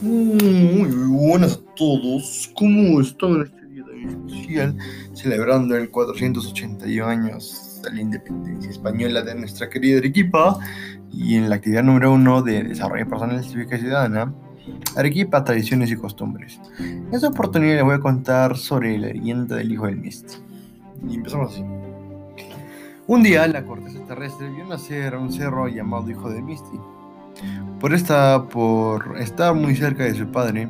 Muy buenas a todos, ¿cómo están en este día especial? Celebrando el 481 años de la independencia española de nuestra querida Arequipa y en la actividad número uno de Desarrollo Personal Cívica y Ciudadana, Arequipa, Tradiciones y Costumbres. En esta oportunidad les voy a contar sobre la leyenda del hijo del Misty. Y empezamos así. Un día la corteza terrestre vio nacer a un cerro llamado Hijo del Misty por, esta, por estar muy cerca de su padre,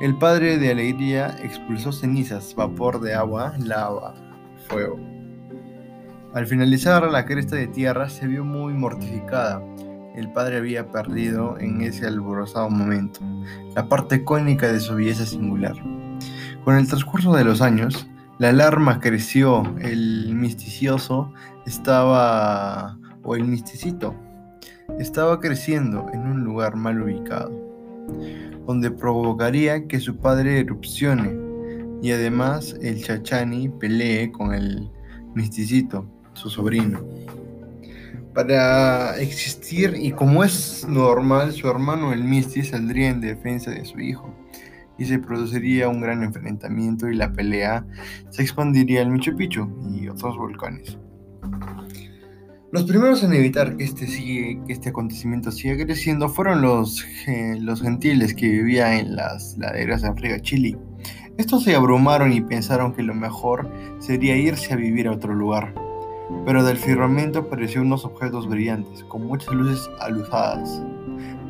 el padre de Alegría expulsó cenizas, vapor de agua, lava, fuego. Al finalizar la cresta de tierra se vio muy mortificada. El padre había perdido en ese alborozado momento la parte cónica de su belleza singular. Con el transcurso de los años, la alarma creció, el misticioso estaba, o el misticito, estaba creciendo en un lugar mal ubicado, donde provocaría que su padre erupcione y además el Chachani pelee con el misticito, su sobrino. Para existir y como es normal, su hermano el Misti saldría en defensa de su hijo y se produciría un gran enfrentamiento y la pelea se expandiría al Michu Picchu y otros volcanes. Los primeros en evitar que este, que este acontecimiento siga creciendo fueron los, los gentiles que vivían en las laderas de Africa, Chile. Estos se abrumaron y pensaron que lo mejor sería irse a vivir a otro lugar. Pero del firmamento aparecieron unos objetos brillantes, con muchas luces aluzadas,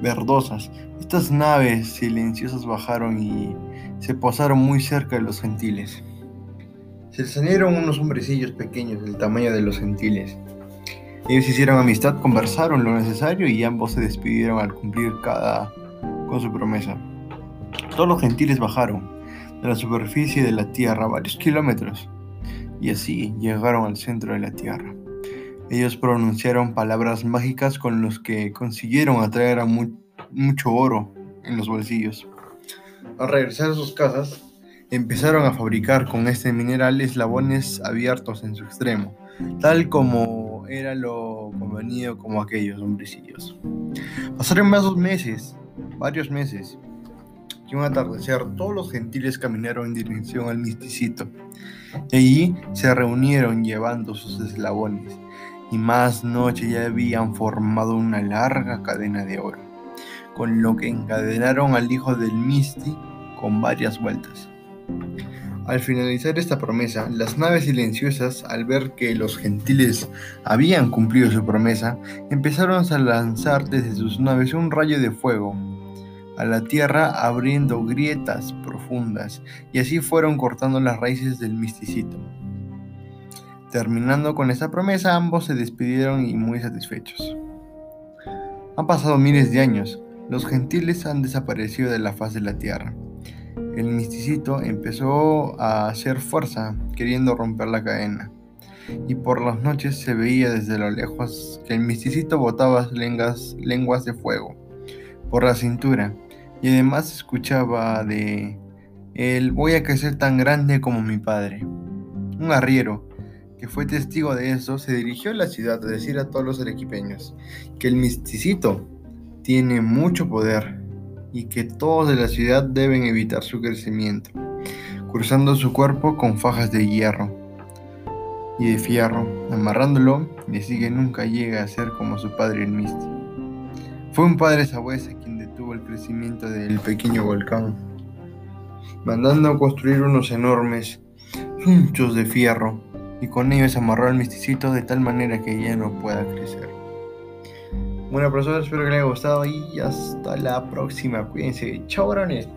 verdosas. Estas naves silenciosas bajaron y se posaron muy cerca de los gentiles. Se salieron unos hombrecillos pequeños del tamaño de los gentiles ellos hicieron amistad, conversaron lo necesario y ambos se despidieron al cumplir cada con su promesa. Todos los gentiles bajaron de la superficie de la tierra varios kilómetros y así llegaron al centro de la tierra. Ellos pronunciaron palabras mágicas con los que consiguieron atraer a mucho oro en los bolsillos. Al regresar a sus casas, empezaron a fabricar con este mineral eslabones abiertos en su extremo, tal como era lo convenido como aquellos hombrecillos. Pasaron dos meses, varios meses, y un atardecer todos los gentiles caminaron en dirección al misticito. Allí se reunieron llevando sus eslabones, y más noche ya habían formado una larga cadena de oro, con lo que encadenaron al hijo del Misti con varias vueltas. Al finalizar esta promesa, las naves silenciosas, al ver que los gentiles habían cumplido su promesa, empezaron a lanzar desde sus naves un rayo de fuego a la tierra abriendo grietas profundas y así fueron cortando las raíces del misticito. Terminando con esta promesa, ambos se despidieron y muy satisfechos. Han pasado miles de años, los gentiles han desaparecido de la faz de la tierra el misticito empezó a hacer fuerza, queriendo romper la cadena. Y por las noches se veía desde lo lejos que el misticito botaba lenguas, de fuego por la cintura. Y además escuchaba de él, voy a crecer tan grande como mi padre. Un arriero, que fue testigo de eso, se dirigió a la ciudad a decir a todos los arequipeños que el misticito tiene mucho poder y que todos de la ciudad deben evitar su crecimiento, cruzando su cuerpo con fajas de hierro y de fierro, amarrándolo y así que nunca llega a ser como su padre el Misty. Fue un padre sabuesa quien detuvo el crecimiento del pequeño volcán, mandando a construir unos enormes chunchos de fierro y con ellos amarró al misticito de tal manera que ya no pueda crecer. Bueno, profesor, espero que les haya gustado y hasta la próxima. Cuídense. Chao, varones.